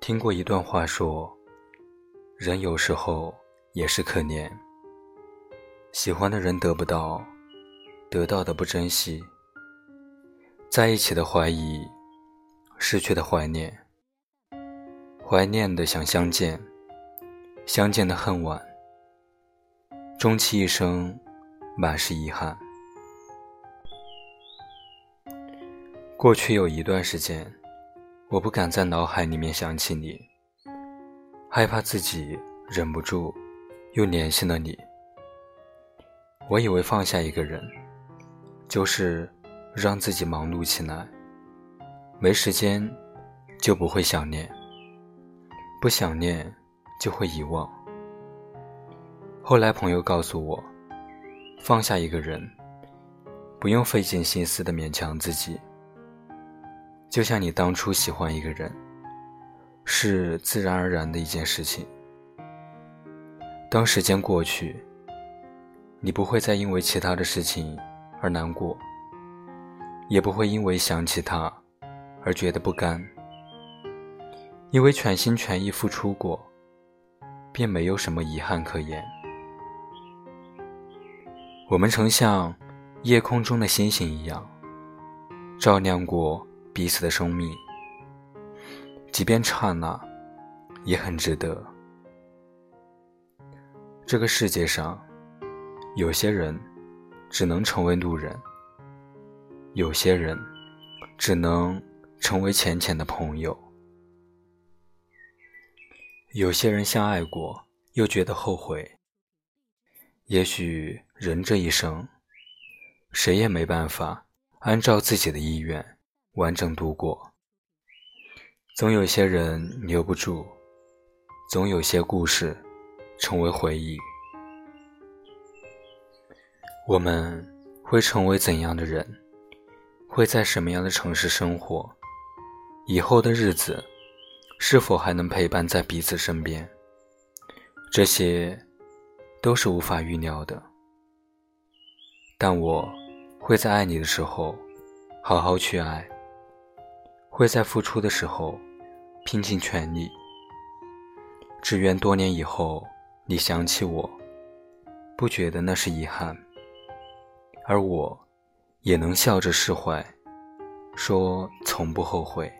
听过一段话，说，人有时候也是可怜，喜欢的人得不到，得到的不珍惜，在一起的怀疑，失去的怀念，怀念的想相见，相见的恨晚，终其一生，满是遗憾。过去有一段时间。我不敢在脑海里面想起你，害怕自己忍不住又联系了你。我以为放下一个人，就是让自己忙碌起来，没时间就不会想念，不想念就会遗忘。后来朋友告诉我，放下一个人，不用费尽心思的勉强自己。就像你当初喜欢一个人，是自然而然的一件事情。当时间过去，你不会再因为其他的事情而难过，也不会因为想起他而觉得不甘，因为全心全意付出过，便没有什么遗憾可言。我们曾像夜空中的星星一样，照亮过。彼此的生命，即便刹那，也很值得。这个世界上，有些人只能成为路人，有些人只能成为浅浅的朋友。有些人相爱过，又觉得后悔。也许人这一生，谁也没办法按照自己的意愿。完整度过，总有些人留不住，总有些故事成为回忆。我们会成为怎样的人？会在什么样的城市生活？以后的日子是否还能陪伴在彼此身边？这些都是无法预料的。但我会在爱你的时候好好去爱。会在付出的时候拼尽全力，只愿多年以后你想起我，不觉得那是遗憾，而我也能笑着释怀，说从不后悔。